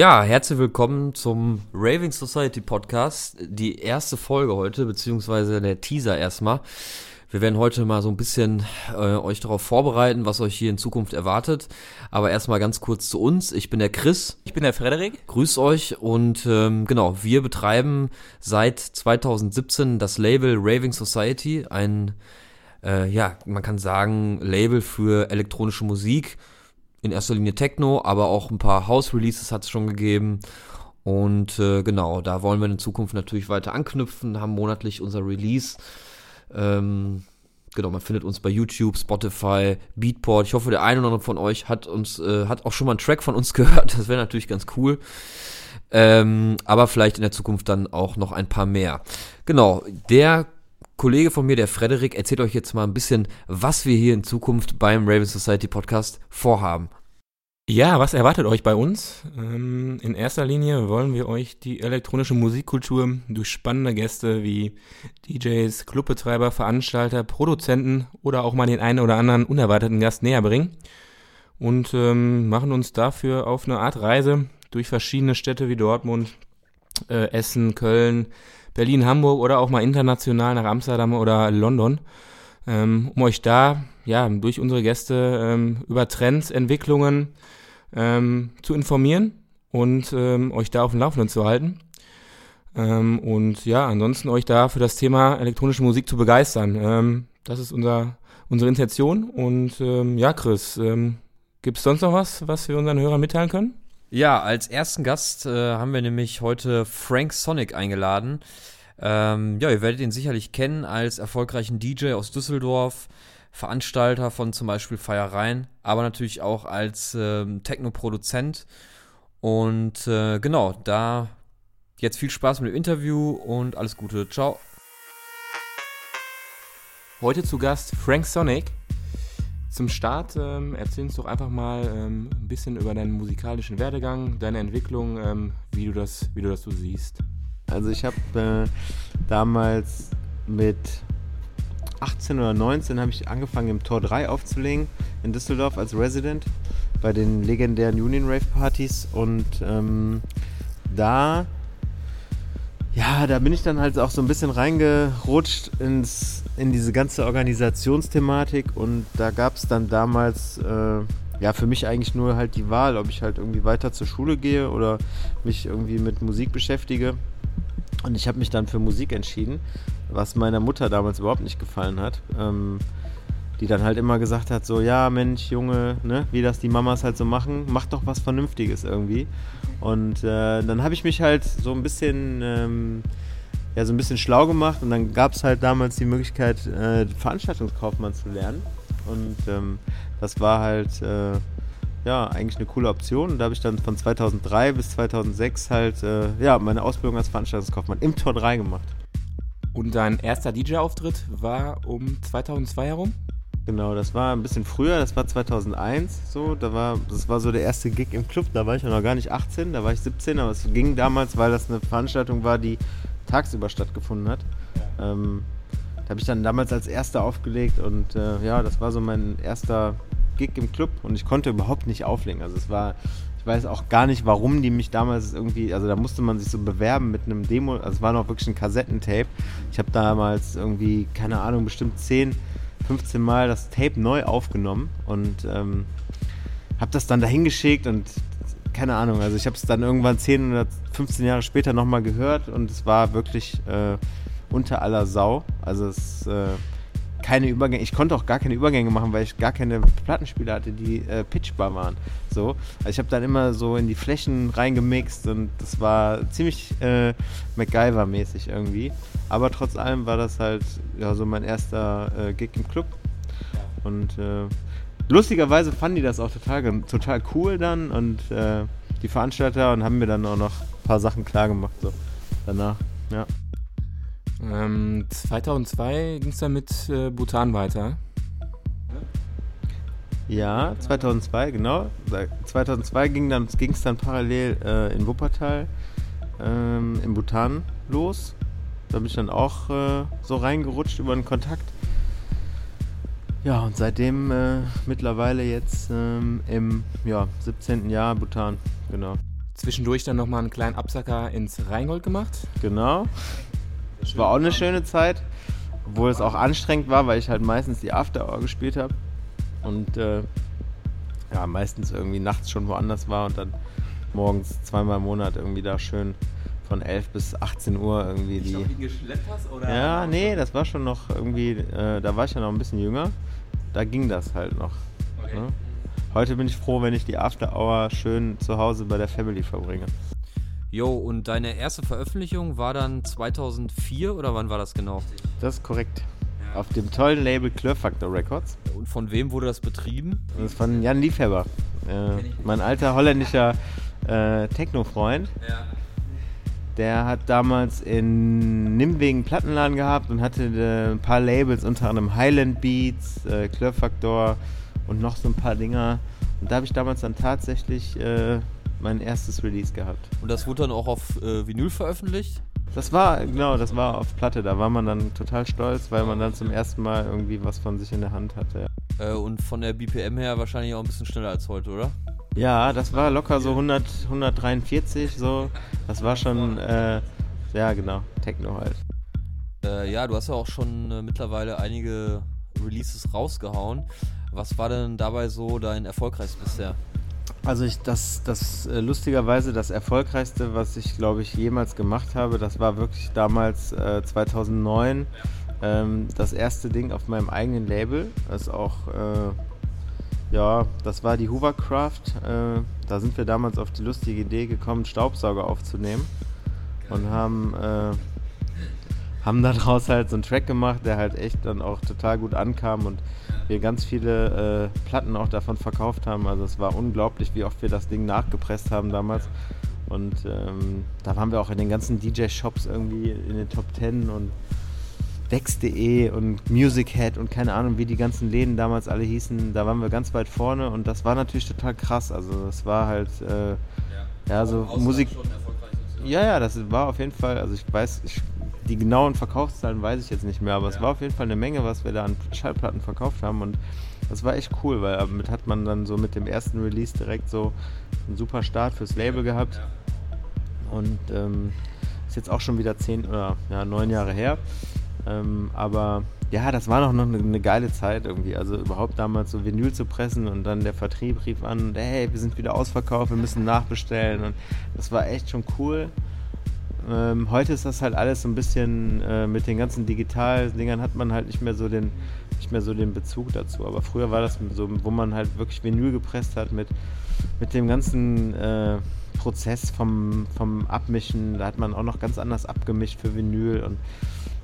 Ja, herzlich willkommen zum Raving Society Podcast. Die erste Folge heute, beziehungsweise der Teaser erstmal. Wir werden heute mal so ein bisschen äh, euch darauf vorbereiten, was euch hier in Zukunft erwartet. Aber erstmal ganz kurz zu uns. Ich bin der Chris. Ich bin der Frederik. Grüß euch und ähm, genau, wir betreiben seit 2017 das Label Raving Society, ein, äh, ja, man kann sagen, Label für elektronische Musik in erster Linie Techno, aber auch ein paar House-Releases hat es schon gegeben. Und äh, genau, da wollen wir in Zukunft natürlich weiter anknüpfen, haben monatlich unser Release. Ähm, genau, man findet uns bei YouTube, Spotify, Beatport. Ich hoffe, der eine oder andere von euch hat uns, äh, hat auch schon mal einen Track von uns gehört. Das wäre natürlich ganz cool. Ähm, aber vielleicht in der Zukunft dann auch noch ein paar mehr. Genau, der Kollege von mir, der Frederik, erzählt euch jetzt mal ein bisschen, was wir hier in Zukunft beim Raven Society Podcast vorhaben. Ja, was erwartet euch bei uns? Ähm, in erster Linie wollen wir euch die elektronische Musikkultur durch spannende Gäste wie DJs, Clubbetreiber, Veranstalter, Produzenten oder auch mal den einen oder anderen unerwarteten Gast näher bringen und ähm, machen uns dafür auf eine Art Reise durch verschiedene Städte wie Dortmund, äh, Essen, Köln, Berlin, Hamburg oder auch mal international nach Amsterdam oder London, ähm, um euch da ja durch unsere Gäste ähm, über Trends, Entwicklungen ähm, zu informieren und ähm, euch da auf dem Laufenden zu halten. Ähm, und ja, ansonsten euch da für das Thema elektronische Musik zu begeistern. Ähm, das ist unser, unsere Intention. Und ja, Chris, ähm, gibt es sonst noch was, was wir unseren Hörern mitteilen können? Ja, als ersten Gast äh, haben wir nämlich heute Frank Sonic eingeladen. Ähm, ja, ihr werdet ihn sicherlich kennen als erfolgreichen DJ aus Düsseldorf, Veranstalter von zum Beispiel Feiereien, aber natürlich auch als ähm, Techno-Produzent. Und äh, genau, da jetzt viel Spaß mit dem Interview und alles Gute. Ciao. Heute zu Gast Frank Sonic. Zum Start ähm, erzähl uns doch einfach mal ähm, ein bisschen über deinen musikalischen Werdegang, deine Entwicklung, ähm, wie, du das, wie du das so siehst. Also ich habe äh, damals mit 18 oder 19 habe ich angefangen im Tor 3 aufzulegen in Düsseldorf als Resident bei den legendären Union Rave Partys und ähm, da ja, da bin ich dann halt auch so ein bisschen reingerutscht ins, in diese ganze Organisationsthematik und da gab es dann damals äh, ja für mich eigentlich nur halt die Wahl, ob ich halt irgendwie weiter zur Schule gehe oder mich irgendwie mit Musik beschäftige. Und ich habe mich dann für Musik entschieden, was meiner Mutter damals überhaupt nicht gefallen hat. Ähm, die dann halt immer gesagt hat, so, ja, Mensch, Junge, ne, wie das die Mamas halt so machen, mach doch was Vernünftiges irgendwie. Und äh, dann habe ich mich halt so ein bisschen, ähm, ja, so ein bisschen schlau gemacht und dann gab es halt damals die Möglichkeit, äh, Veranstaltungskaufmann zu lernen. Und ähm, das war halt, äh, ja, eigentlich eine coole Option. Und da habe ich dann von 2003 bis 2006 halt, äh, ja, meine Ausbildung als Veranstaltungskaufmann im Tor 3 gemacht. Und dein erster DJ-Auftritt war um 2002 herum? Genau, das war ein bisschen früher, das war 2001 so, da war, das war so der erste Gig im Club, da war ich noch gar nicht 18, da war ich 17, aber es ging damals, weil das eine Veranstaltung war, die tagsüber stattgefunden hat. Ja. Ähm, da habe ich dann damals als erster aufgelegt und äh, ja, das war so mein erster Gig im Club und ich konnte überhaupt nicht auflegen, also es war, ich weiß auch gar nicht, warum die mich damals irgendwie, also da musste man sich so bewerben mit einem Demo, also es war noch wirklich ein Kassettentape. Ich habe damals irgendwie, keine Ahnung, bestimmt 10 15 Mal das Tape neu aufgenommen und ähm, habe das dann dahin geschickt und keine Ahnung, also ich habe es dann irgendwann 10 oder 15 Jahre später nochmal gehört und es war wirklich äh, unter aller Sau. Also es äh, keine Übergänge. Ich konnte auch gar keine Übergänge machen, weil ich gar keine Plattenspieler hatte, die äh, pitchbar waren. So. Also ich habe dann immer so in die Flächen reingemixt und das war ziemlich äh, MacGyver-mäßig irgendwie. Aber trotz allem war das halt ja, so mein erster äh, Gig im Club. Und äh, lustigerweise fanden die das auch total, total cool dann und äh, die Veranstalter und haben mir dann auch noch ein paar Sachen klar gemacht so danach. Ja. Ähm, 2002 ging es dann mit äh, Bhutan weiter. Ja, 2002, genau. 2002 ging dann, es dann parallel äh, in Wuppertal, ähm, in Bhutan los. Da bin ich dann auch äh, so reingerutscht über einen Kontakt. Ja, und seitdem äh, mittlerweile jetzt ähm, im ja, 17. Jahr Bhutan, genau. Zwischendurch dann nochmal einen kleinen Absacker ins Rheingold gemacht. Genau. Es war auch eine schöne Zeit, obwohl es auch anstrengend war, weil ich halt meistens die After Hour gespielt habe und äh, ja, meistens irgendwie nachts schon woanders war und dann morgens zweimal im Monat irgendwie da schön von 11 bis 18 Uhr irgendwie die. geschleppt hast? Oder Ja, nee, das war schon noch irgendwie, äh, da war ich ja noch ein bisschen jünger. Da ging das halt noch. Okay. Ne? Heute bin ich froh, wenn ich die After Hour schön zu Hause bei der Family verbringe. Jo, und deine erste Veröffentlichung war dann 2004 oder wann war das genau? Das ist korrekt. Auf dem tollen Label Club Factor Records. Und von wem wurde das betrieben? Das ist von Jan Liefheber. Äh, mein alter holländischer äh, Techno-Freund. Ja. Der hat damals in Nimwegen Plattenladen gehabt und hatte äh, ein paar Labels, unter anderem Highland Beats, äh, Club Factor und noch so ein paar Dinger. Und da habe ich damals dann tatsächlich äh, mein erstes Release gehabt. Und das wurde dann auch auf äh, Vinyl veröffentlicht? Das war, genau, das war auf Platte. Da war man dann total stolz, weil man dann zum ersten Mal irgendwie was von sich in der Hand hatte. Äh, und von der BPM her wahrscheinlich auch ein bisschen schneller als heute, oder? Ja, das war locker so 100, 143 so. Das war schon, äh, ja genau, Techno halt. Äh, ja, du hast ja auch schon äh, mittlerweile einige Releases rausgehauen. Was war denn dabei so dein erfolgreichstes bisher? Also ich, das, das äh, lustigerweise das erfolgreichste, was ich glaube ich jemals gemacht habe, das war wirklich damals äh, 2009 ähm, das erste Ding auf meinem eigenen Label. Das ist auch, äh, ja, das war die Hoovercraft. Äh, da sind wir damals auf die lustige Idee gekommen, Staubsauger aufzunehmen und haben äh, haben daraus halt so einen Track gemacht, der halt echt dann auch total gut ankam und wir ganz viele äh, Platten auch davon verkauft haben. Also es war unglaublich, wie oft wir das Ding nachgepresst haben damals. Und ähm, da waren wir auch in den ganzen DJ-Shops irgendwie in den Top Ten und Dex.de und Music Head und keine Ahnung, wie die ganzen Läden damals alle hießen. Da waren wir ganz weit vorne und das war natürlich total krass. Also das war halt, äh, ja, so Musik. Ja, ja, das war auf jeden Fall, also ich weiß, ich, die genauen Verkaufszahlen weiß ich jetzt nicht mehr, aber es war auf jeden Fall eine Menge, was wir da an Schallplatten verkauft haben und das war echt cool, weil damit hat man dann so mit dem ersten Release direkt so einen super Start fürs Label gehabt und ähm, ist jetzt auch schon wieder zehn oder ja, neun Jahre her, ähm, aber ja, das war noch eine, eine geile Zeit irgendwie. Also überhaupt damals so Vinyl zu pressen und dann der Vertrieb rief an, und, hey, wir sind wieder ausverkauft, wir müssen nachbestellen. Und das war echt schon cool. Ähm, heute ist das halt alles so ein bisschen äh, mit den ganzen Digital-Dingern hat man halt nicht mehr so den nicht mehr so den Bezug dazu. Aber früher war das so, wo man halt wirklich Vinyl gepresst hat mit, mit dem ganzen äh, Prozess vom, vom Abmischen. Da hat man auch noch ganz anders abgemischt für Vinyl und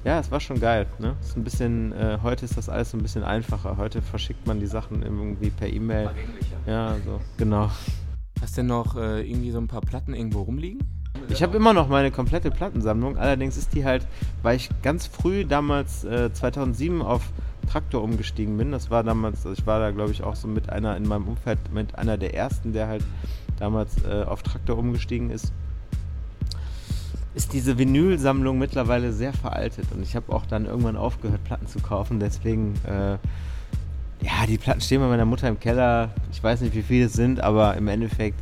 ja, es war schon geil. Ne? Ist ein bisschen, äh, heute ist das alles so ein bisschen einfacher. Heute verschickt man die Sachen irgendwie per E-Mail. Ja, so, genau. Hast du denn noch äh, irgendwie so ein paar Platten irgendwo rumliegen? Ich habe immer noch meine komplette Plattensammlung. Allerdings ist die halt, weil ich ganz früh damals äh, 2007 auf Traktor umgestiegen bin. Das war damals, also ich war da glaube ich auch so mit einer in meinem Umfeld mit einer der ersten, der halt damals äh, auf Traktor umgestiegen ist ist diese Vinylsammlung mittlerweile sehr veraltet und ich habe auch dann irgendwann aufgehört, Platten zu kaufen. Deswegen, äh, ja, die Platten stehen bei meiner Mutter im Keller. Ich weiß nicht, wie viele es sind, aber im Endeffekt,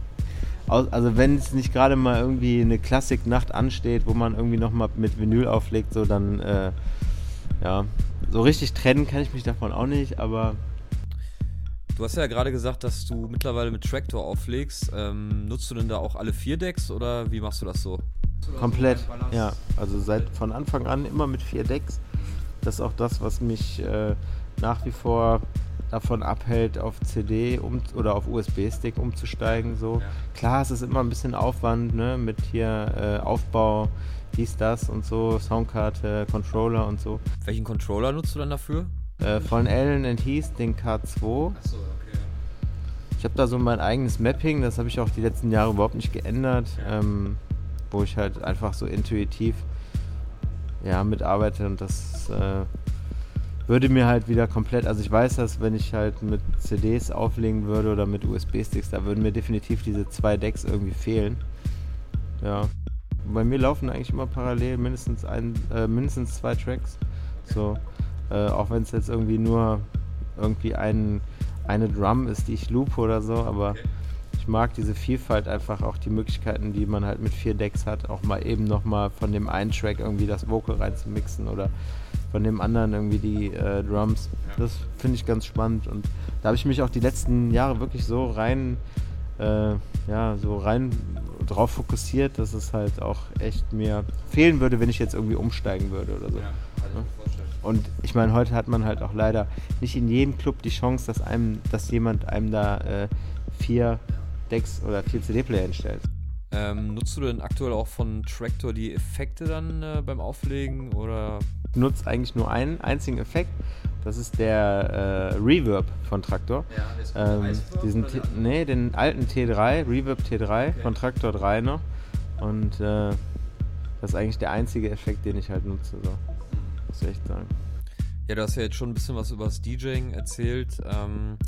also wenn es nicht gerade mal irgendwie eine Klassiknacht ansteht, wo man irgendwie nochmal mit Vinyl auflegt, so dann, äh, ja, so richtig trennen kann ich mich davon auch nicht, aber Du hast ja gerade gesagt, dass du mittlerweile mit Tractor auflegst. Ähm, nutzt du denn da auch alle vier Decks oder wie machst du das so? Komplett, ja. Also seit von Anfang an immer mit vier Decks. Das ist auch das, was mich äh, nach wie vor davon abhält, auf CD um, oder auf USB-Stick umzusteigen. So. Ja. Klar, es ist immer ein bisschen Aufwand ne, mit hier äh, Aufbau, dies, das und so, Soundkarte, Controller und so. Welchen Controller nutzt du dann dafür? Äh, von Allen Heath den K2. Achso, okay. Ich habe da so mein eigenes Mapping, das habe ich auch die letzten Jahre überhaupt nicht geändert. Ähm, wo ich halt einfach so intuitiv ja, mitarbeite und das äh, würde mir halt wieder komplett, also ich weiß, dass wenn ich halt mit CDs auflegen würde oder mit USB-Sticks, da würden mir definitiv diese zwei Decks irgendwie fehlen. Ja. Bei mir laufen eigentlich immer parallel mindestens ein, äh, mindestens zwei Tracks. So, äh, auch wenn es jetzt irgendwie nur irgendwie ein, eine Drum ist, die ich loop oder so, aber ich Ich mag diese Vielfalt einfach auch die Möglichkeiten, die man halt mit vier Decks hat, auch mal eben nochmal von dem einen Track irgendwie das Vocal reinzumixen oder von dem anderen irgendwie die äh, Drums. Das finde ich ganz spannend und da habe ich mich auch die letzten Jahre wirklich so rein, äh, ja, so rein drauf fokussiert, dass es halt auch echt mir fehlen würde, wenn ich jetzt irgendwie umsteigen würde oder so. Ja, und ich meine, heute hat man halt auch leider nicht in jedem Club die Chance, dass einem, dass jemand einem da äh, vier Decks oder vier CD-Player hinstellt. Ähm, nutzt du denn aktuell auch von Tractor die Effekte dann äh, beim Auflegen oder nutzt eigentlich nur einen einzigen Effekt. Das ist der äh, Reverb von Traktor. Ja, ähm, diesen T nee, den alten T3, Reverb T3 okay. von Traktor 3 noch. Und äh, das ist eigentlich der einzige Effekt, den ich halt nutze. So. Muss ich echt sagen. Ja, du hast ja jetzt schon ein bisschen was über das DJing erzählt. Ähm,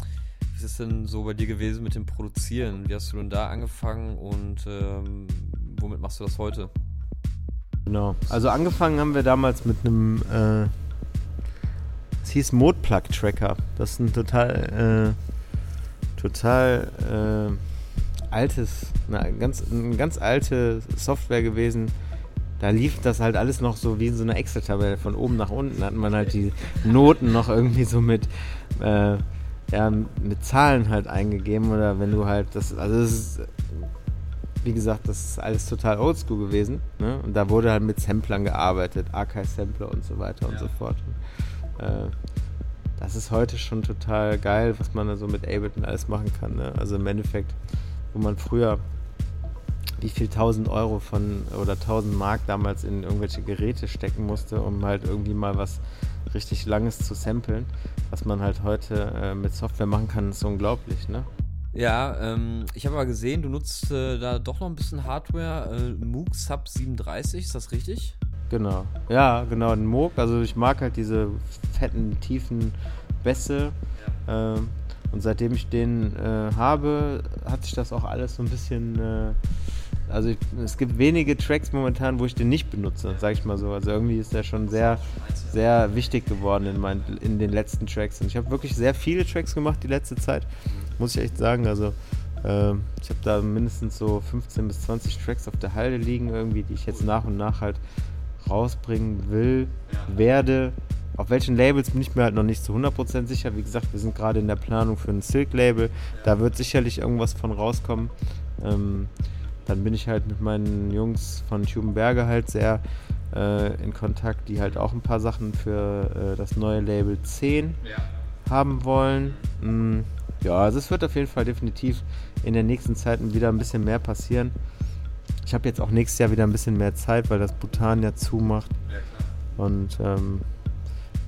wie ist es denn so bei dir gewesen mit dem Produzieren? Wie hast du denn da angefangen und ähm, womit machst du das heute? Genau. Also angefangen haben wir damals mit einem, äh, es hieß Modplug Tracker. Das ist ein total, äh, total äh, altes, eine ganz, eine ganz alte Software gewesen. Da lief das halt alles noch so wie in so einer Excel-Tabelle von oben nach unten. Da hat man halt die Noten noch irgendwie so mit, äh, ja, mit Zahlen halt eingegeben oder wenn du halt das, also das ist wie gesagt, das ist alles total oldschool gewesen. Ne? Und da wurde halt mit Samplern gearbeitet, Archive-Sampler und so weiter ja. und so fort. Und, äh, das ist heute schon total geil, was man da so mit Ableton alles machen kann. Ne? Also im Endeffekt, wo man früher wie viel 1000 Euro von oder 1000 Mark damals in irgendwelche Geräte stecken musste, um halt irgendwie mal was richtig Langes zu samplen, was man halt heute äh, mit Software machen kann, ist unglaublich. Ne? Ja, ähm, ich habe aber gesehen, du nutzt äh, da doch noch ein bisschen Hardware. Äh, Moog Sub 37, ist das richtig? Genau. Ja, genau, ein Moog. Also ich mag halt diese fetten, tiefen Bässe. Ja. Ähm, und seitdem ich den äh, habe, hat sich das auch alles so ein bisschen äh, also ich, es gibt wenige Tracks momentan, wo ich den nicht benutze, sag ich mal so. Also irgendwie ist der schon sehr, sehr wichtig geworden in, mein, in den letzten Tracks. Und ich habe wirklich sehr viele Tracks gemacht die letzte Zeit, muss ich echt sagen. Also äh, ich habe da mindestens so 15 bis 20 Tracks auf der Halde liegen, irgendwie, die ich jetzt nach und nach halt rausbringen will, werde. Auf welchen Labels bin ich mir halt noch nicht zu 100% sicher. Wie gesagt, wir sind gerade in der Planung für ein Silk-Label. Da wird sicherlich irgendwas von rauskommen. Ähm, dann bin ich halt mit meinen Jungs von Tubenberge halt sehr äh, in Kontakt, die halt auch ein paar Sachen für äh, das neue Label 10 ja. haben wollen. Mm, ja, also es wird auf jeden Fall definitiv in der nächsten Zeit wieder ein bisschen mehr passieren. Ich habe jetzt auch nächstes Jahr wieder ein bisschen mehr Zeit, weil das Bhutan ja zumacht. Und ähm,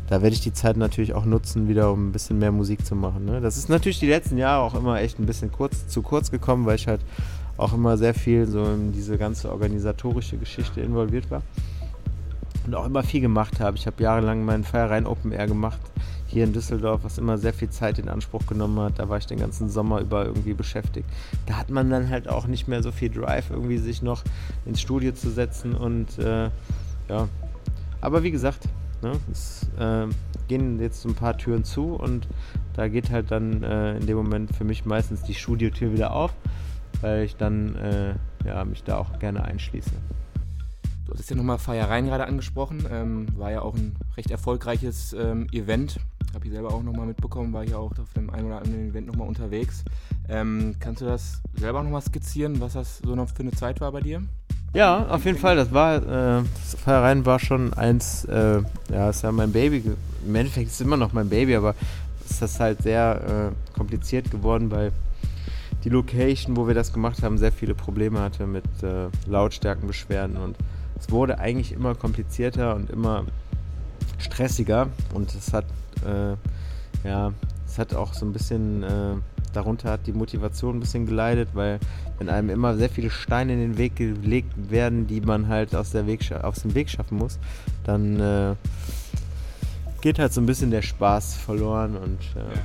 da werde ich die Zeit natürlich auch nutzen, wieder um ein bisschen mehr Musik zu machen. Ne? Das ist natürlich die letzten Jahre auch immer echt ein bisschen kurz, zu kurz gekommen, weil ich halt auch immer sehr viel so in diese ganze organisatorische Geschichte involviert war und auch immer viel gemacht habe. Ich habe jahrelang meinen Feierrein Open Air gemacht hier in Düsseldorf, was immer sehr viel Zeit in Anspruch genommen hat. Da war ich den ganzen Sommer über irgendwie beschäftigt. Da hat man dann halt auch nicht mehr so viel Drive, irgendwie sich noch ins Studio zu setzen und äh, ja. Aber wie gesagt, ne, es äh, gehen jetzt ein paar Türen zu und da geht halt dann äh, in dem Moment für mich meistens die Studiotür wieder auf weil ich dann äh, ja, mich da auch gerne einschließe. Du hattest ja nochmal Feiereien gerade angesprochen. Ähm, war ja auch ein recht erfolgreiches ähm, Event. Habe ich selber auch nochmal mitbekommen, war hier auch auf dem einen oder anderen Event nochmal unterwegs. Ähm, kannst du das selber nochmal skizzieren, was das so noch für eine Zeit war bei dir? Ja, auf jeden Fall. Das war, äh, das Feiereien war schon eins, äh, ja, ist ja mein Baby. Im Endeffekt ist es immer noch mein Baby, aber ist halt sehr äh, kompliziert geworden, weil die Location, wo wir das gemacht haben, sehr viele Probleme hatte mit äh, Lautstärkenbeschwerden und es wurde eigentlich immer komplizierter und immer stressiger und es hat äh, ja es hat auch so ein bisschen äh, darunter hat die Motivation ein bisschen geleidet, weil wenn einem immer sehr viele Steine in den Weg gelegt werden, die man halt aus, der Weg, aus dem Weg schaffen muss, dann äh, geht halt so ein bisschen der Spaß verloren und äh,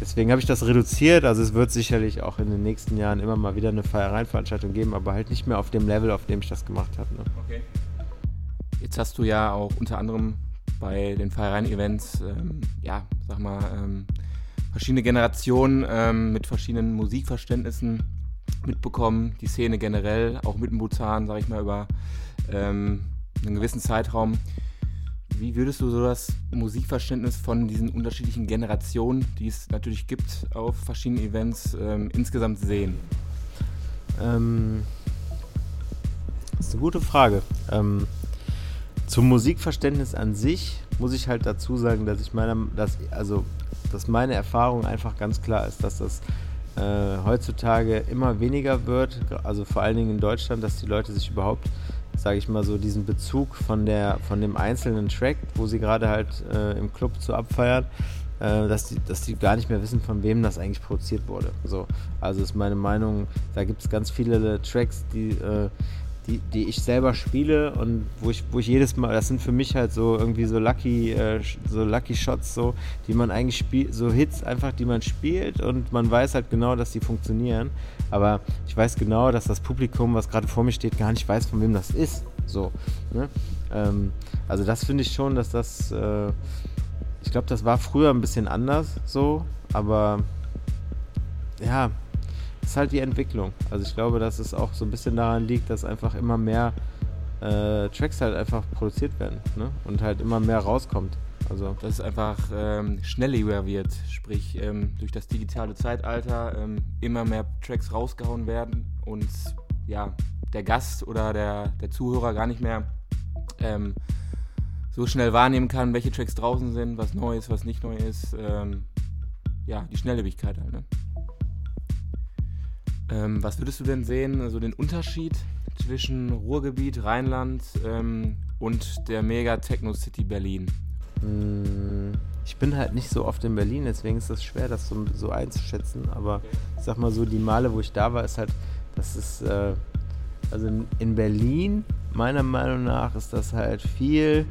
Deswegen habe ich das reduziert. Also es wird sicherlich auch in den nächsten Jahren immer mal wieder eine Feiereienveranstaltung geben, aber halt nicht mehr auf dem Level, auf dem ich das gemacht habe. Ne? Okay. Jetzt hast du ja auch unter anderem bei den Feiereien-Events, ähm, ja, sag mal, ähm, verschiedene Generationen ähm, mit verschiedenen Musikverständnissen mitbekommen, die Szene generell, auch mit dem Bhutan, sage ich mal, über ähm, einen gewissen Zeitraum. Wie würdest du so das Musikverständnis von diesen unterschiedlichen Generationen, die es natürlich gibt, auf verschiedenen Events ähm, insgesamt sehen? Ähm, das ist eine gute Frage. Ähm, zum Musikverständnis an sich muss ich halt dazu sagen, dass ich meine, dass, also, dass meine Erfahrung einfach ganz klar ist, dass das äh, heutzutage immer weniger wird, also vor allen Dingen in Deutschland, dass die Leute sich überhaupt, sage ich mal so, diesen Bezug von, der, von dem einzelnen Track, wo sie gerade halt äh, im Club zu abfeiern, äh, dass, die, dass die gar nicht mehr wissen, von wem das eigentlich produziert wurde. So, also ist meine Meinung, da gibt es ganz viele Tracks, die äh, die, die ich selber spiele und wo ich, wo ich jedes Mal, das sind für mich halt so irgendwie so Lucky, äh, so Lucky Shots, so, die man eigentlich spielt, so Hits einfach, die man spielt und man weiß halt genau, dass die funktionieren. Aber ich weiß genau, dass das Publikum, was gerade vor mir steht, gar nicht weiß, von wem das ist. So. Ne? Ähm, also das finde ich schon, dass das, äh, ich glaube, das war früher ein bisschen anders so, aber ja, ist halt die Entwicklung. Also ich glaube, dass es auch so ein bisschen daran liegt, dass einfach immer mehr äh, Tracks halt einfach produziert werden ne? und halt immer mehr rauskommt. Also dass es einfach ähm, schnelllebig wird, sprich ähm, durch das digitale Zeitalter ähm, immer mehr Tracks rausgehauen werden und ja, der Gast oder der, der Zuhörer gar nicht mehr ähm, so schnell wahrnehmen kann, welche Tracks draußen sind, was neu ist, was nicht neu ist. Ähm, ja, die Schnelllebigkeit halt. Ne? Ähm, was würdest du denn sehen, also den Unterschied zwischen Ruhrgebiet, Rheinland ähm, und der Mega Techno City Berlin? Hm, ich bin halt nicht so oft in Berlin, deswegen ist es schwer, das so, so, einzuschätzen. Aber ich sag mal so, die Male, wo ich da war, ist halt, das ist, äh, also in, in, Berlin, meiner Meinung nach, ist das halt viel,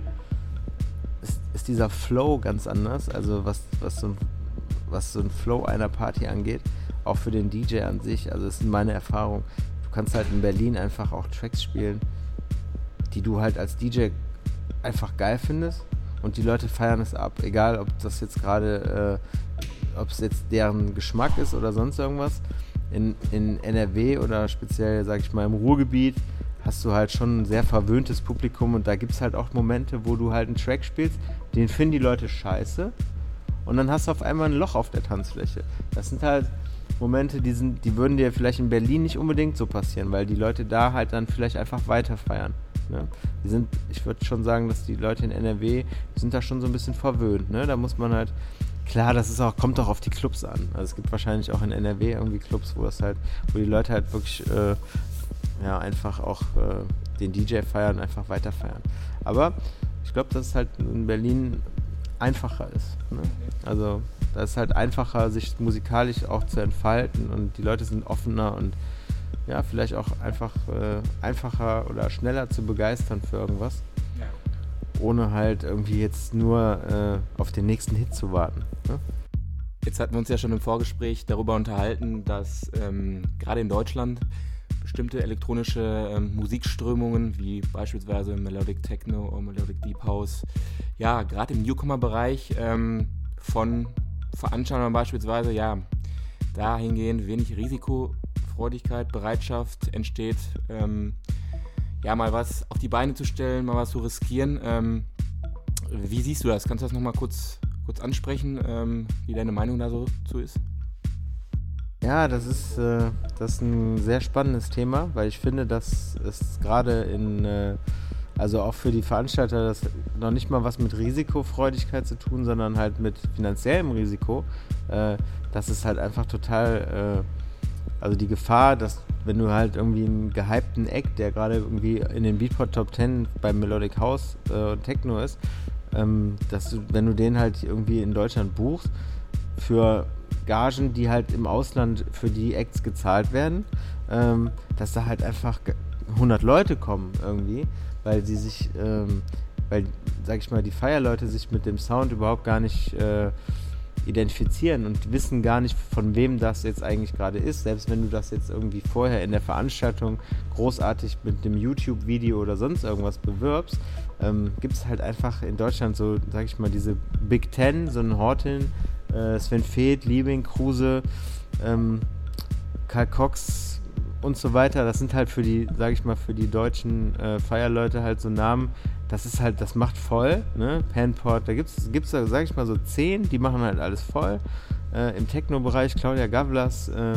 ist, ist dieser Flow ganz anders. Also was, was, so ein, was so ein Flow einer Party angeht auch für den DJ an sich. Also, das ist meine Erfahrung. Du kannst halt in Berlin einfach auch Tracks spielen, die du halt als DJ einfach geil findest und die Leute feiern es ab. Egal, ob das jetzt gerade, äh, ob es jetzt deren Geschmack ist oder sonst irgendwas. In, in NRW oder speziell, sag ich mal, im Ruhrgebiet hast du halt schon ein sehr verwöhntes Publikum und da gibt es halt auch Momente, wo du halt einen Track spielst, den finden die Leute scheiße und dann hast du auf einmal ein Loch auf der Tanzfläche. Das sind halt, Momente, die, sind, die würden dir vielleicht in Berlin nicht unbedingt so passieren, weil die Leute da halt dann vielleicht einfach weiter feiern. Ne? Die sind, ich würde schon sagen, dass die Leute in NRW, die sind da schon so ein bisschen verwöhnt. Ne? Da muss man halt, klar, das ist auch, kommt auch auf die Clubs an. Also es gibt wahrscheinlich auch in NRW irgendwie Clubs, wo das halt, wo die Leute halt wirklich äh, ja, einfach auch äh, den DJ feiern, einfach weiter feiern. Aber ich glaube, dass es halt in Berlin einfacher ist. Ne? Also da ist halt einfacher, sich musikalisch auch zu entfalten und die Leute sind offener und ja, vielleicht auch einfach äh, einfacher oder schneller zu begeistern für irgendwas. Ja. Ohne halt irgendwie jetzt nur äh, auf den nächsten Hit zu warten. Ne? Jetzt hatten wir uns ja schon im Vorgespräch darüber unterhalten, dass ähm, gerade in Deutschland bestimmte elektronische ähm, Musikströmungen wie beispielsweise Melodic Techno oder Melodic Deep House, ja, gerade im Newcomer-Bereich ähm, von Veranstaltern beispielsweise, ja, dahingehend wenig Risikofreudigkeit, Bereitschaft entsteht, ähm, ja, mal was auf die Beine zu stellen, mal was zu riskieren. Ähm, wie siehst du das? Kannst du das nochmal kurz, kurz ansprechen, ähm, wie deine Meinung da so zu ist? Ja, das ist, äh, das ist ein sehr spannendes Thema, weil ich finde, dass es gerade in äh, also auch für die Veranstalter das noch nicht mal was mit Risikofreudigkeit zu tun, sondern halt mit finanziellem Risiko. Äh, das ist halt einfach total, äh, also die Gefahr, dass wenn du halt irgendwie einen gehypten Act, der gerade irgendwie in den Beatport Top 10 beim Melodic House äh, Techno ist, ähm, dass du, wenn du den halt irgendwie in Deutschland buchst, für Gagen, die halt im Ausland für die Acts gezahlt werden, ähm, dass da halt einfach 100 Leute kommen irgendwie weil sie sich, ähm, weil, sag ich mal, die Feierleute sich mit dem Sound überhaupt gar nicht äh, identifizieren und wissen gar nicht, von wem das jetzt eigentlich gerade ist. Selbst wenn du das jetzt irgendwie vorher in der Veranstaltung großartig mit dem YouTube-Video oder sonst irgendwas bewirbst, ähm, gibt es halt einfach in Deutschland so, sag ich mal, diese Big Ten, so einen Horteln, äh, Sven Feth, Liebing, Kruse, ähm, Karl Cox und so weiter. Das sind halt für die, sage ich mal, für die deutschen äh, Feierleute halt so Namen. Das ist halt, das macht voll, ne? Panport, da gibt es, sage ich mal, so zehn, die machen halt alles voll. Äh, Im Techno-Bereich Claudia Gavlas äh,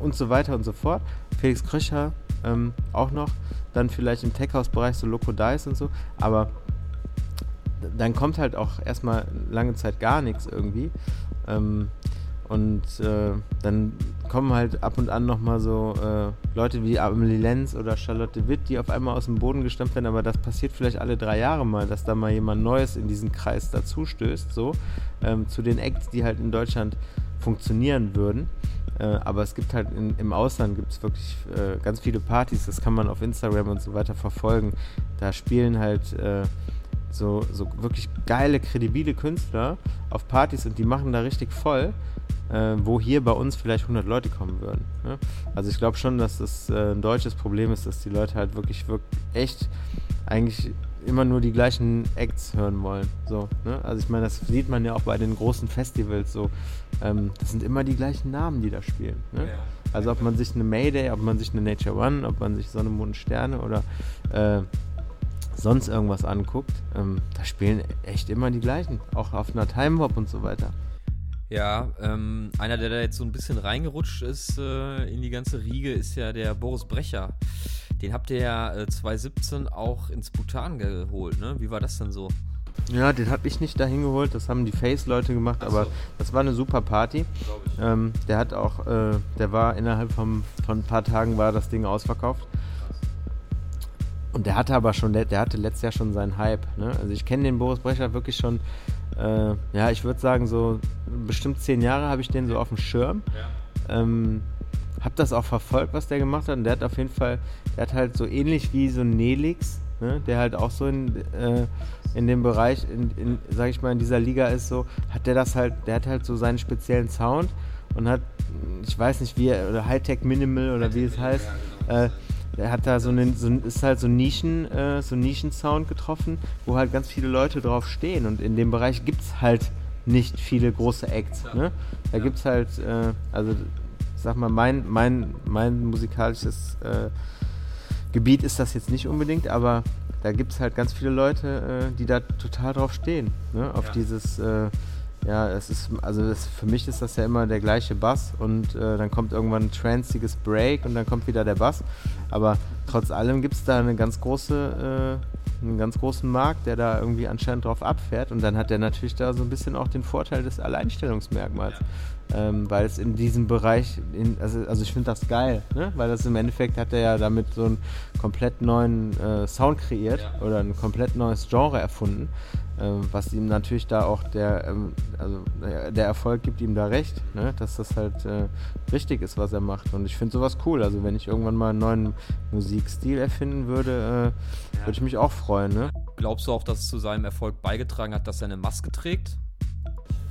und so weiter und so fort. Felix Kröcher ähm, auch noch. Dann vielleicht im Tech-House-Bereich so Loco Dice und so. Aber dann kommt halt auch erstmal lange Zeit gar nichts irgendwie. Ähm, und äh, dann kommen halt ab und an nochmal so äh, Leute wie Amelie Lenz oder Charlotte Witt, die auf einmal aus dem Boden gestampft werden, aber das passiert vielleicht alle drei Jahre mal, dass da mal jemand Neues in diesen Kreis dazustößt, so, ähm, zu den Acts, die halt in Deutschland funktionieren würden. Äh, aber es gibt halt in, im Ausland gibt es wirklich äh, ganz viele Partys, das kann man auf Instagram und so weiter verfolgen. Da spielen halt äh, so, so wirklich geile, kredibile Künstler auf Partys und die machen da richtig voll, äh, wo hier bei uns vielleicht 100 Leute kommen würden. Ne? Also ich glaube schon, dass das äh, ein deutsches Problem ist, dass die Leute halt wirklich, wirklich echt eigentlich immer nur die gleichen Acts hören wollen. So, ne? Also ich meine, das sieht man ja auch bei den großen Festivals so. Ähm, das sind immer die gleichen Namen, die da spielen. Ne? Ja. Also ob man sich eine Mayday, ob man sich eine Nature One, ob man sich Sonne, Mond, Sterne oder äh, sonst irgendwas anguckt, ähm, da spielen echt immer die gleichen. Auch auf einer Time Hop und so weiter. Ja, ähm, einer, der da jetzt so ein bisschen reingerutscht ist äh, in die ganze Riege, ist ja der Boris Brecher. Den habt ihr ja äh, 2017 auch ins Bhutan geholt, ne? Wie war das denn so? Ja, den habe ich nicht dahin geholt, das haben die Face-Leute gemacht, so. aber das war eine super Party. Ähm, der hat auch, äh, der war innerhalb vom, von ein paar Tagen war das Ding ausverkauft. Und der hatte aber schon, der, hatte letztes Jahr schon seinen Hype. Ne? Also ich kenne den Boris Brecher wirklich schon, äh, ja, ich würde sagen, so bestimmt zehn Jahre habe ich den so auf dem Schirm. Ja. Ähm, hab das auch verfolgt, was der gemacht hat. Und der hat auf jeden Fall, der hat halt so ähnlich wie so ein Nelix, ne? der halt auch so in, äh, in dem Bereich, in, in, sag ich mal, in dieser Liga ist so, hat der das halt, der hat halt so seinen speziellen Sound und hat, ich weiß nicht wie, oder Hightech Minimal oder wie es heißt, äh, der hat da so einen, so, ist halt so Nischen, äh, so Nischensound getroffen, wo halt ganz viele Leute drauf stehen. Und in dem Bereich gibt es halt nicht viele große Acts. Ne? Da gibt es halt, äh, also sag mal, mein, mein, mein musikalisches äh, Gebiet ist das jetzt nicht unbedingt, aber da gibt es halt ganz viele Leute, äh, die da total drauf stehen. Ne? Auf ja. dieses äh, ja, es ist, also das, für mich ist das ja immer der gleiche Bass und äh, dann kommt irgendwann ein tranziges Break und dann kommt wieder der Bass. Aber trotz allem gibt es da eine ganz große, äh, einen ganz großen Markt, der da irgendwie anscheinend drauf abfährt und dann hat der natürlich da so ein bisschen auch den Vorteil des Alleinstellungsmerkmals. Ja ähm, weil es in diesem Bereich, in, also, also ich finde das geil, ne? weil das im Endeffekt hat er ja damit so einen komplett neuen äh, Sound kreiert ja. oder ein komplett neues Genre erfunden, äh, was ihm natürlich da auch der, ähm, also der Erfolg gibt ihm da recht, ne? dass das halt äh, richtig ist, was er macht und ich finde sowas cool, also wenn ich irgendwann mal einen neuen Musikstil erfinden würde, äh, würde ich mich auch freuen. Ne? Glaubst du auch, dass es zu seinem Erfolg beigetragen hat, dass er eine Maske trägt?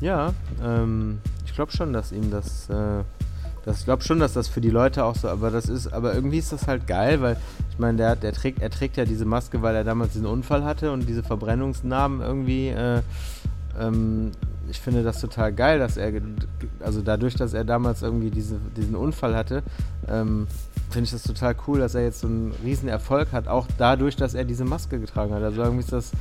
Ja, ähm, ich glaube schon, dass ihm das, äh, das ich glaube schon, dass das für die Leute auch so, aber das ist, aber irgendwie ist das halt geil, weil ich meine, der, der trägt, er trägt ja diese Maske, weil er damals diesen Unfall hatte und diese Verbrennungsnamen irgendwie. Äh, ähm, ich finde das total geil, dass er, also dadurch, dass er damals irgendwie diese, diesen Unfall hatte, ähm, finde ich das total cool, dass er jetzt so einen riesen Erfolg hat, auch dadurch, dass er diese Maske getragen hat. Also irgendwie ist das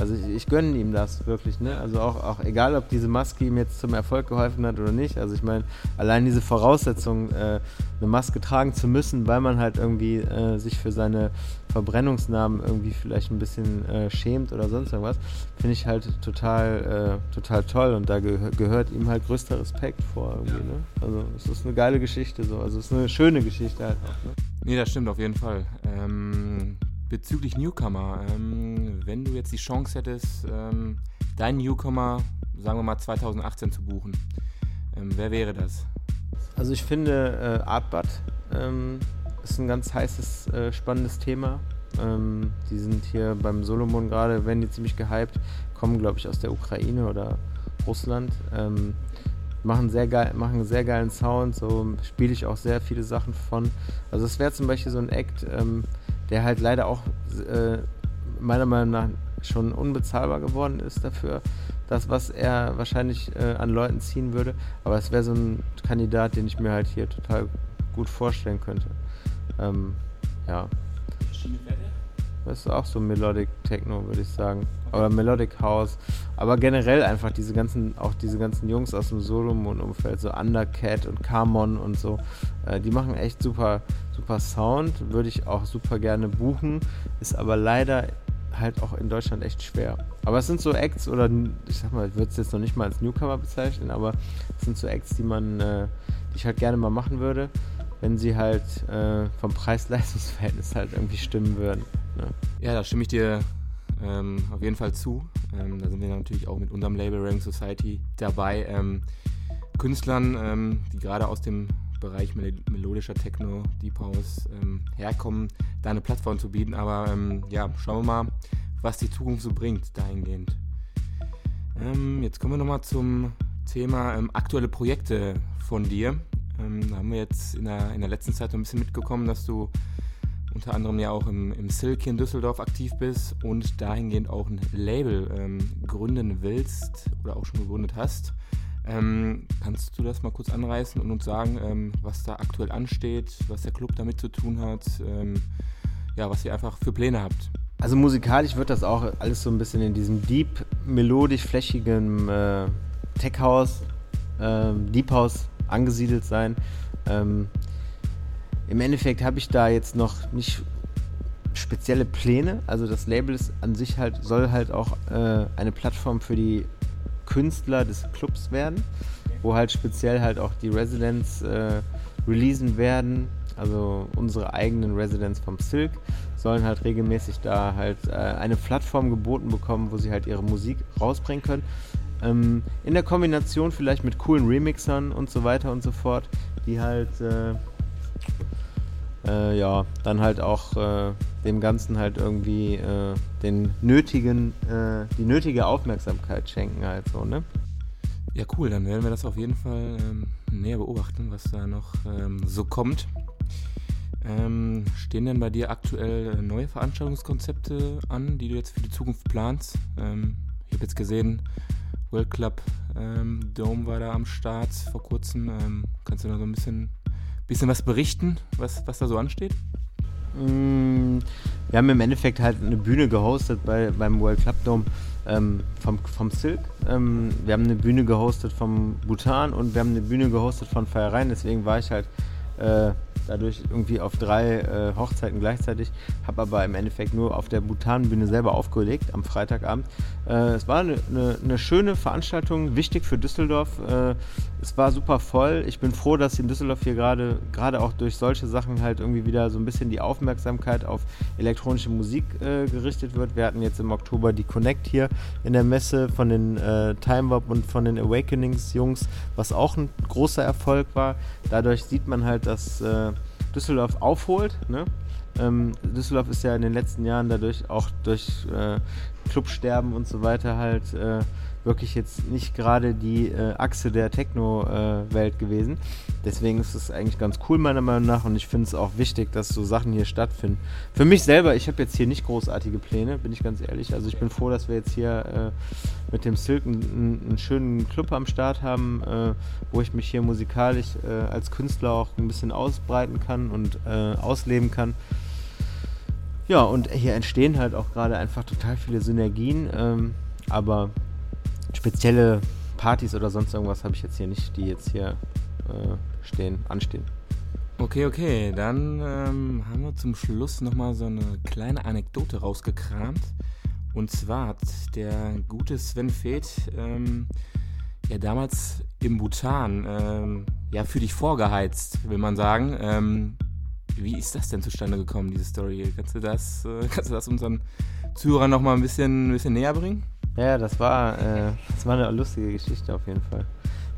also ich, ich gönne ihm das wirklich, ne? Also auch, auch egal, ob diese Maske ihm jetzt zum Erfolg geholfen hat oder nicht. Also ich meine, allein diese Voraussetzung, äh, eine Maske tragen zu müssen, weil man halt irgendwie äh, sich für seine Verbrennungsnamen irgendwie vielleicht ein bisschen äh, schämt oder sonst irgendwas, finde ich halt total, äh, total toll und da ge gehört ihm halt größter Respekt vor irgendwie, ne? Also es ist eine geile Geschichte so, also es ist eine schöne Geschichte halt auch, ne? Nee, das stimmt auf jeden Fall. Ähm, bezüglich Newcomer, ähm, wenn du jetzt die Chance hättest, ähm, deinen Newcomer, sagen wir mal 2018 zu buchen, ähm, wer wäre das? Also ich finde äh, Artbad ähm, ist ein ganz heißes, äh, spannendes Thema. Ähm, die sind hier beim Solomon gerade, werden die ziemlich gehypt, kommen glaube ich aus der Ukraine oder Russland. Ähm, machen sehr geil, machen einen sehr geilen Sound, so spiele ich auch sehr viele Sachen von. Also es wäre zum Beispiel so ein Act, der halt leider auch äh, meiner Meinung nach schon unbezahlbar geworden ist dafür, das, was er wahrscheinlich äh, an Leuten ziehen würde. Aber es wäre so ein Kandidat, den ich mir halt hier total gut vorstellen könnte. Ähm, ja. Das ist auch so Melodic Techno, würde ich sagen. Oder Melodic House. Aber generell einfach diese ganzen, auch diese ganzen Jungs aus dem Solomon-Umfeld, so Undercat und Carmon und so, äh, die machen echt super, super Sound. Würde ich auch super gerne buchen. Ist aber leider halt auch in Deutschland echt schwer. Aber es sind so Acts, oder ich sag mal, ich würde es jetzt noch nicht mal als Newcomer bezeichnen, aber es sind so Acts, die man, äh, die ich halt gerne mal machen würde, wenn sie halt äh, vom Preis-Leistungs-Verhältnis halt irgendwie stimmen würden. Ne? Ja, da stimme ich dir ähm, auf jeden Fall zu. Ähm, da sind wir natürlich auch mit unserem Label Rank Society dabei, ähm, Künstlern, ähm, die gerade aus dem Bereich mel melodischer Techno, Deep House ähm, herkommen, da eine Plattform zu bieten. Aber ähm, ja, schauen wir mal, was die Zukunft so bringt dahingehend. jetzt kommen wir nochmal zum Thema aktuelle Projekte von dir. da haben wir jetzt in der, in der letzten Zeit so ein bisschen mitgekommen, dass du unter anderem ja auch im, im Silk in Düsseldorf aktiv bist und dahingehend auch ein Label ähm, gründen willst oder auch schon gegründet hast. Ähm, kannst du das mal kurz anreißen und uns sagen, ähm, was da aktuell ansteht, was der Club damit zu tun hat, ähm, ja, was ihr einfach für Pläne habt? Also musikalisch wird das auch alles so ein bisschen in diesem deep, melodisch flächigen äh, Tech House, äh, Deep House angesiedelt sein. Im Endeffekt habe ich da jetzt noch nicht spezielle Pläne. Also das Label ist an sich halt, soll halt auch äh, eine Plattform für die Künstler des Clubs werden, wo halt speziell halt auch die Residents äh, releasen werden. Also unsere eigenen Residents vom Silk sollen halt regelmäßig da halt äh, eine Plattform geboten bekommen, wo sie halt ihre Musik rausbringen können. Ähm, in der Kombination vielleicht mit coolen Remixern und so weiter und so fort, die halt äh, ja, dann halt auch äh, dem Ganzen halt irgendwie äh, den nötigen, äh, die nötige Aufmerksamkeit schenken halt so, ne? Ja, cool, dann werden wir das auf jeden Fall ähm, näher beobachten, was da noch ähm, so kommt. Ähm, stehen denn bei dir aktuell äh, neue Veranstaltungskonzepte an, die du jetzt für die Zukunft planst? Ähm, ich habe jetzt gesehen, World Club ähm, Dome war da am Start vor kurzem. Ähm, kannst du da so ein bisschen bisschen was berichten, was, was da so ansteht? Mm, wir haben im Endeffekt halt eine Bühne gehostet bei, beim World Club Dome ähm, vom, vom Silk. Ähm, wir haben eine Bühne gehostet vom Bhutan und wir haben eine Bühne gehostet von Feiereien. Deswegen war ich halt äh, dadurch irgendwie auf drei äh, Hochzeiten gleichzeitig, habe aber im Endeffekt nur auf der Bhutan-Bühne selber aufgelegt am Freitagabend. Äh, es war eine, eine, eine, schöne Veranstaltung, wichtig für Düsseldorf. Äh, es war super voll. Ich bin froh, dass in Düsseldorf hier gerade auch durch solche Sachen halt irgendwie wieder so ein bisschen die Aufmerksamkeit auf elektronische Musik äh, gerichtet wird. Wir hatten jetzt im Oktober die Connect hier in der Messe von den äh, Time Warp und von den Awakenings Jungs, was auch ein großer Erfolg war. Dadurch sieht man halt, dass äh, Düsseldorf aufholt. Ne? Ähm, Düsseldorf ist ja in den letzten Jahren dadurch auch durch äh, Clubsterben und so weiter halt äh, wirklich jetzt nicht gerade die äh, Achse der Techno-Welt gewesen. Deswegen ist es eigentlich ganz cool meiner Meinung nach und ich finde es auch wichtig, dass so Sachen hier stattfinden. Für mich selber, ich habe jetzt hier nicht großartige Pläne, bin ich ganz ehrlich. Also ich bin froh, dass wir jetzt hier äh, mit dem Silk einen, einen, schönen Club am Start haben, äh, wo ich mich hier musikalisch äh, als Künstler auch ein bisschen ausbreiten kann und äh, ausleben kann. Ja, und hier entstehen halt auch gerade einfach total viele Synergien. Ähm, aber spezielle Partys oder sonst irgendwas habe ich jetzt hier nicht, die jetzt hier äh, stehen, anstehen. Okay, okay, dann ähm, haben wir zum Schluss nochmal so eine kleine Anekdote rausgekramt. Und zwar hat der gute Sven Feth ähm, ja damals im Bhutan ähm, ja für dich vorgeheizt, will man sagen. Wie ist das denn zustande gekommen, diese Story? Kannst du das, äh, kannst du das unseren Zuhörern nochmal ein bisschen, ein bisschen näher bringen? Ja, das war, äh, das war eine lustige Geschichte auf jeden Fall.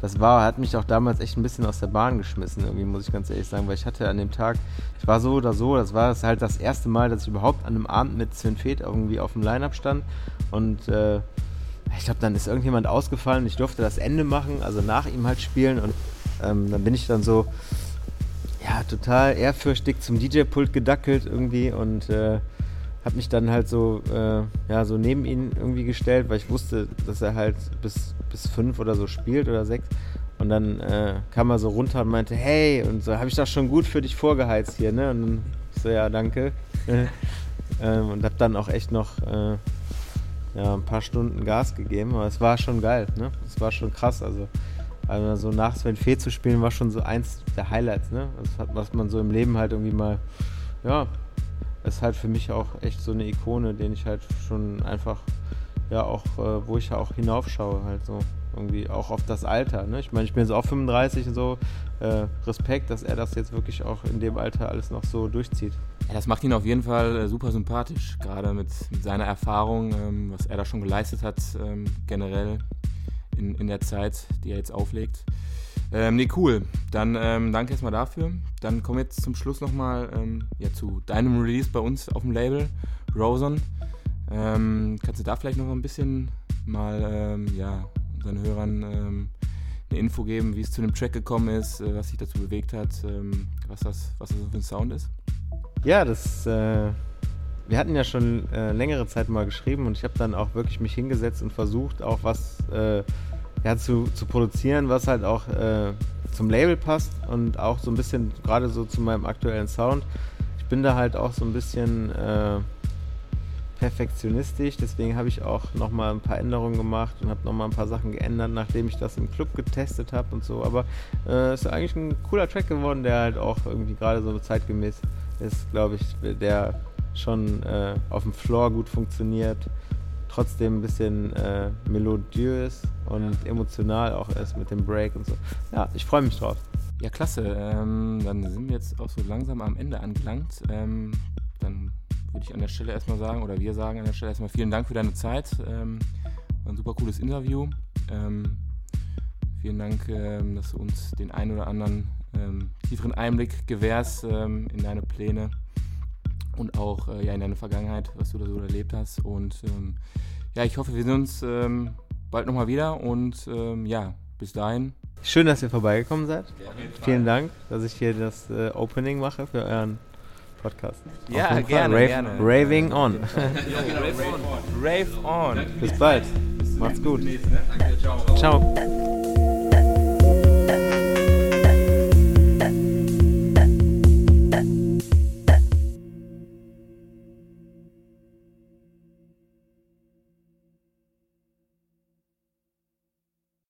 Das war, hat mich auch damals echt ein bisschen aus der Bahn geschmissen, irgendwie, muss ich ganz ehrlich sagen, weil ich hatte an dem Tag, ich war so oder so, das war halt das erste Mal, dass ich überhaupt an einem Abend mit Sven Feth irgendwie auf dem Line-Up stand und äh, ich glaube, dann ist irgendjemand ausgefallen, ich durfte das Ende machen, also nach ihm halt spielen und ähm, dann bin ich dann so, ja, total ehrfürchtig zum DJ-Pult gedackelt irgendwie und äh, habe mich dann halt so, äh, ja, so neben ihn irgendwie gestellt, weil ich wusste, dass er halt bis, bis fünf oder so spielt oder sechs. Und dann äh, kam er so runter und meinte, hey, und so, habe ich doch schon gut für dich vorgeheizt hier, ne? Und dann so, ja, danke. ähm, und habe dann auch echt noch äh, ja, ein paar Stunden Gas gegeben, aber es war schon geil, ne? Es war schon krass, also, also so nach Sven Fee zu spielen war schon so eins der Highlights, ne? Das hat, was man so im Leben halt irgendwie mal, ja, ist halt für mich auch echt so eine Ikone, den ich halt schon einfach, ja auch, äh, wo ich ja auch hinaufschaue halt so irgendwie auch auf das Alter. Ne? Ich meine, ich bin jetzt auch 35 und so. Äh, Respekt, dass er das jetzt wirklich auch in dem Alter alles noch so durchzieht. Ja, das macht ihn auf jeden Fall äh, super sympathisch, gerade mit, mit, seiner Erfahrung, ähm, was er da schon geleistet hat, ähm, generell in, in der Zeit, die er jetzt auflegt. Ähm, nee, cool. Dann ähm, danke erstmal dafür. Dann kommen jetzt zum Schluss nochmal ähm, ja, zu deinem Release bei uns auf dem Label, Rosen. Ähm, kannst du da vielleicht noch ein bisschen mal ähm, ja, unseren Hörern ähm, eine Info geben, wie es zu dem Track gekommen ist, äh, was sich dazu bewegt hat, ähm, was, das, was das für ein Sound ist? Ja, das. Äh, wir hatten ja schon äh, längere Zeit mal geschrieben und ich habe dann auch wirklich mich hingesetzt und versucht, auch was äh, ja, zu, zu produzieren, was halt auch äh, zum Label passt und auch so ein bisschen gerade so zu meinem aktuellen Sound. Ich bin da halt auch so ein bisschen äh, perfektionistisch, deswegen habe ich auch nochmal ein paar Änderungen gemacht und habe nochmal ein paar Sachen geändert, nachdem ich das im Club getestet habe und so. Aber es äh, ist eigentlich ein cooler Track geworden, der halt auch irgendwie gerade so zeitgemäß ist, glaube ich, der schon äh, auf dem Floor gut funktioniert, trotzdem ein bisschen äh, melodiös und emotional auch ist mit dem Break und so. Ja, ich freue mich drauf. Ja, klasse. Ähm, dann sind wir jetzt auch so langsam am Ende angelangt. Ähm, dann würde ich an der Stelle erstmal sagen, oder wir sagen an der Stelle erstmal vielen Dank für deine Zeit. Ähm, war ein super cooles Interview. Ähm, vielen Dank, ähm, dass du uns den einen oder anderen ähm, tieferen Einblick gewährst in deine Pläne und auch äh, ja, in deine Vergangenheit, was du da so erlebt hast. Und ähm, ja, ich hoffe, wir sehen uns bald nochmal wieder und ja, bis dahin. Schön, dass ihr vorbeigekommen seid. Vielen Dank, dass ich hier das äh, Opening mache für euren Podcast. Ja, gerne, Rave, gerne. Raving on. Rave on. Bis bald. Macht's gut. Ciao.